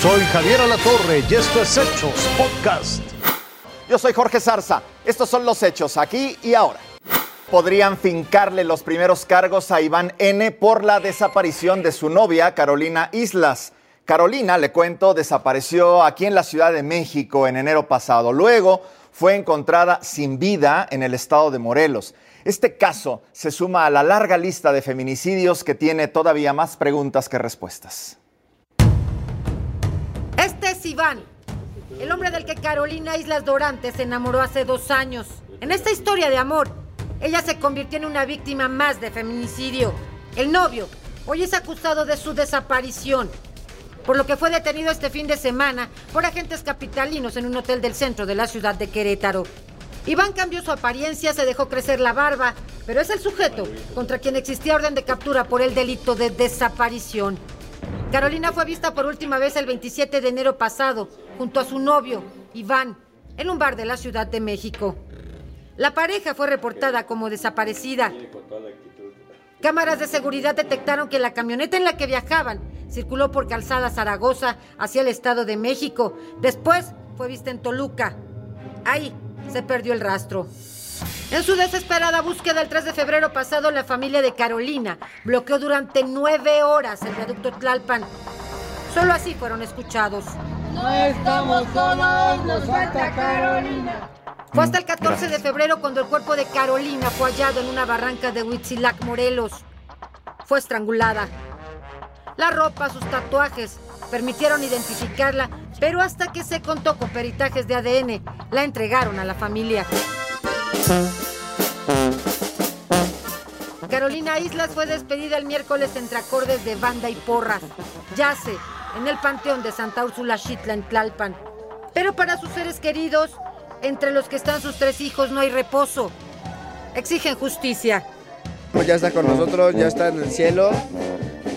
Soy Javier Alatorre y esto es Hechos Podcast. Yo soy Jorge Zarza. Estos son los hechos aquí y ahora. Podrían fincarle los primeros cargos a Iván N por la desaparición de su novia, Carolina Islas. Carolina, le cuento, desapareció aquí en la Ciudad de México en enero pasado. Luego fue encontrada sin vida en el estado de Morelos. Este caso se suma a la larga lista de feminicidios que tiene todavía más preguntas que respuestas. Iván, el hombre del que Carolina Islas Dorantes se enamoró hace dos años. En esta historia de amor, ella se convirtió en una víctima más de feminicidio. El novio hoy es acusado de su desaparición, por lo que fue detenido este fin de semana por agentes capitalinos en un hotel del centro de la ciudad de Querétaro. Iván cambió su apariencia, se dejó crecer la barba, pero es el sujeto contra quien existía orden de captura por el delito de desaparición. Carolina fue vista por última vez el 27 de enero pasado, junto a su novio, Iván, en un bar de la Ciudad de México. La pareja fue reportada como desaparecida. Cámaras de seguridad detectaron que la camioneta en la que viajaban circuló por Calzada Zaragoza hacia el Estado de México. Después fue vista en Toluca. Ahí se perdió el rastro. En su desesperada búsqueda el 3 de febrero pasado, la familia de Carolina bloqueó durante nueve horas el viaducto Tlalpan. Solo así fueron escuchados. No estamos solos, nos falta Carolina. Fue hasta el 14 de febrero cuando el cuerpo de Carolina fue hallado en una barranca de Huitzilac, Morelos. Fue estrangulada. La ropa, sus tatuajes permitieron identificarla, pero hasta que se contó con peritajes de ADN, la entregaron a la familia. Carolina Islas fue despedida el miércoles entre acordes de banda y porras. Yace en el panteón de Santa Úrsula Xitla en Tlalpan. Pero para sus seres queridos, entre los que están sus tres hijos, no hay reposo. Exigen justicia. Pues ya está con nosotros, ya está en el cielo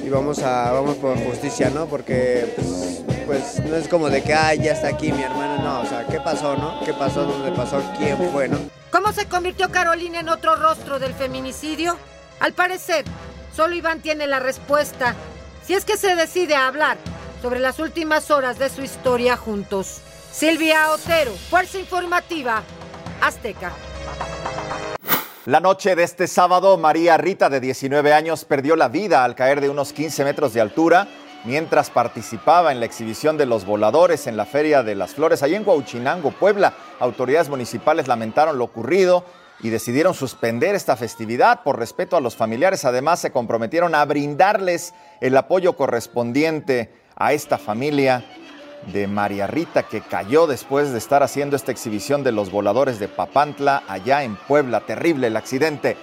y vamos a vamos por justicia, ¿no? Porque pues, pues no es como de que ay, ya está aquí mi hermano, no, o sea, ¿qué pasó, no? ¿Qué pasó? ¿Dónde pasó? ¿Quién fue, no? ¿Cómo se convirtió Carolina en otro rostro del feminicidio? Al parecer, solo Iván tiene la respuesta, si es que se decide a hablar sobre las últimas horas de su historia juntos. Silvia Otero, Fuerza Informativa, Azteca. La noche de este sábado, María Rita, de 19 años, perdió la vida al caer de unos 15 metros de altura mientras participaba en la exhibición de los voladores en la Feria de las Flores, allí en Huauchinango, Puebla. Autoridades municipales lamentaron lo ocurrido y decidieron suspender esta festividad por respeto a los familiares. Además, se comprometieron a brindarles el apoyo correspondiente a esta familia de María Rita que cayó después de estar haciendo esta exhibición de los voladores de Papantla allá en Puebla. Terrible el accidente.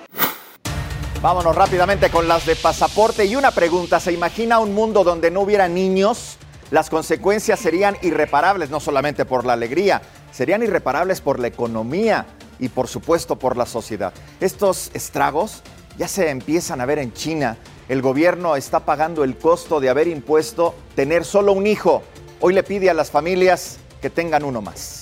Vámonos rápidamente con las de pasaporte y una pregunta. ¿Se imagina un mundo donde no hubiera niños? Las consecuencias serían irreparables, no solamente por la alegría, serían irreparables por la economía y por supuesto por la sociedad. Estos estragos ya se empiezan a ver en China. El gobierno está pagando el costo de haber impuesto tener solo un hijo hoy le pide a las familias que tengan uno más.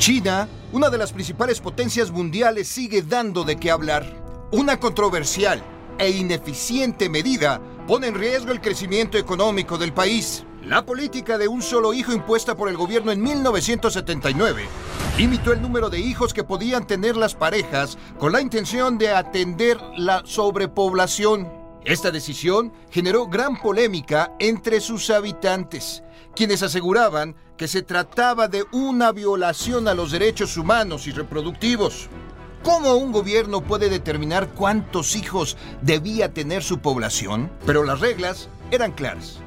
China, una de las principales potencias mundiales, sigue dando de qué hablar. Una controversial e ineficiente medida pone en riesgo el crecimiento económico del país. La política de un solo hijo impuesta por el gobierno en 1979 limitó el número de hijos que podían tener las parejas con la intención de atender la sobrepoblación. Esta decisión generó gran polémica entre sus habitantes, quienes aseguraban que se trataba de una violación a los derechos humanos y reproductivos. ¿Cómo un gobierno puede determinar cuántos hijos debía tener su población? Pero las reglas eran claras.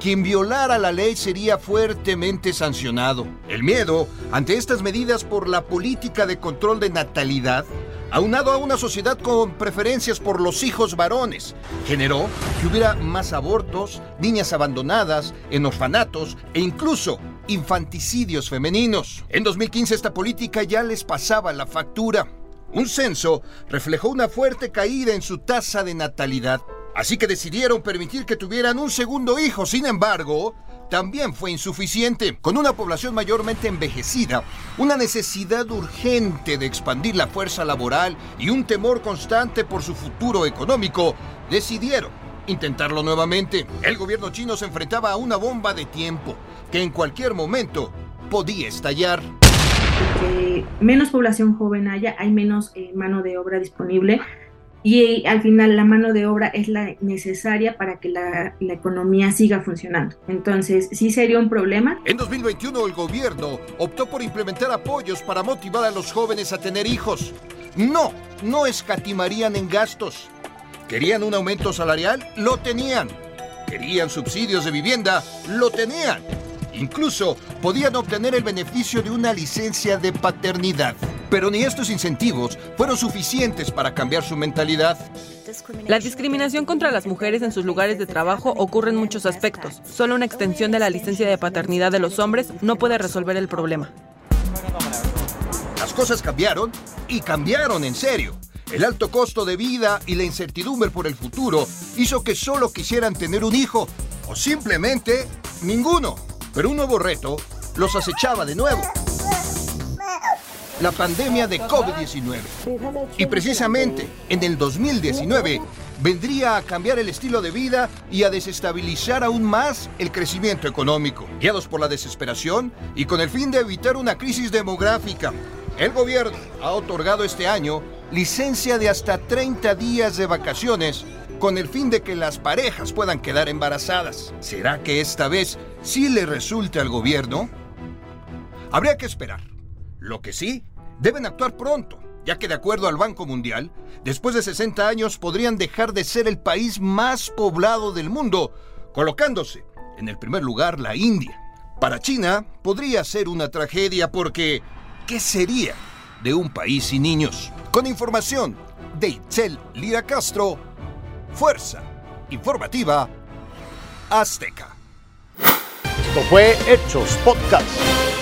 Quien violara la ley sería fuertemente sancionado. El miedo ante estas medidas por la política de control de natalidad, aunado a una sociedad con preferencias por los hijos varones, generó que hubiera más abortos, niñas abandonadas, en orfanatos e incluso infanticidios femeninos. En 2015 esta política ya les pasaba la factura. Un censo reflejó una fuerte caída en su tasa de natalidad Así que decidieron permitir que tuvieran un segundo hijo. Sin embargo, también fue insuficiente. Con una población mayormente envejecida, una necesidad urgente de expandir la fuerza laboral y un temor constante por su futuro económico, decidieron intentarlo nuevamente. El gobierno chino se enfrentaba a una bomba de tiempo que en cualquier momento podía estallar. Que menos población joven haya, hay menos eh, mano de obra disponible y al final la mano de obra es la necesaria para que la, la, economía siga funcionando. Entonces, sí sería un problema. En 2021 el gobierno optó por implementar apoyos para motivar a los jóvenes a tener hijos. No, no escatimarían en gastos. ¿Querían un aumento salarial? Lo tenían. ¿Querían subsidios de vivienda? Lo tenían. Incluso podían obtener el beneficio de una licencia de paternidad. Pero ni estos incentivos fueron suficientes para cambiar su mentalidad. La discriminación contra las mujeres en sus lugares de trabajo ocurre en muchos aspectos. Solo una extensión de la licencia de paternidad de los hombres no puede resolver el problema. Las cosas cambiaron y cambiaron en serio. El alto costo de vida y la incertidumbre por el futuro hizo que solo quisieran tener un hijo o simplemente ninguno. Pero un nuevo reto los acechaba de nuevo. La pandemia de COVID-19. Y precisamente en el 2019 vendría a cambiar el estilo de vida y a desestabilizar aún más el crecimiento económico. Guiados por la desesperación y con el fin de evitar una crisis demográfica, el gobierno ha otorgado este año licencia de hasta 30 días de vacaciones con el fin de que las parejas puedan quedar embarazadas. ¿Será que esta vez sí le resulte al gobierno? Habría que esperar. Lo que sí, deben actuar pronto, ya que de acuerdo al Banco Mundial, después de 60 años podrían dejar de ser el país más poblado del mundo, colocándose en el primer lugar la India. Para China podría ser una tragedia porque ¿qué sería de un país sin niños? Con información de Itzel Lira Castro, Fuerza Informativa Azteca. Esto fue Hechos Podcast.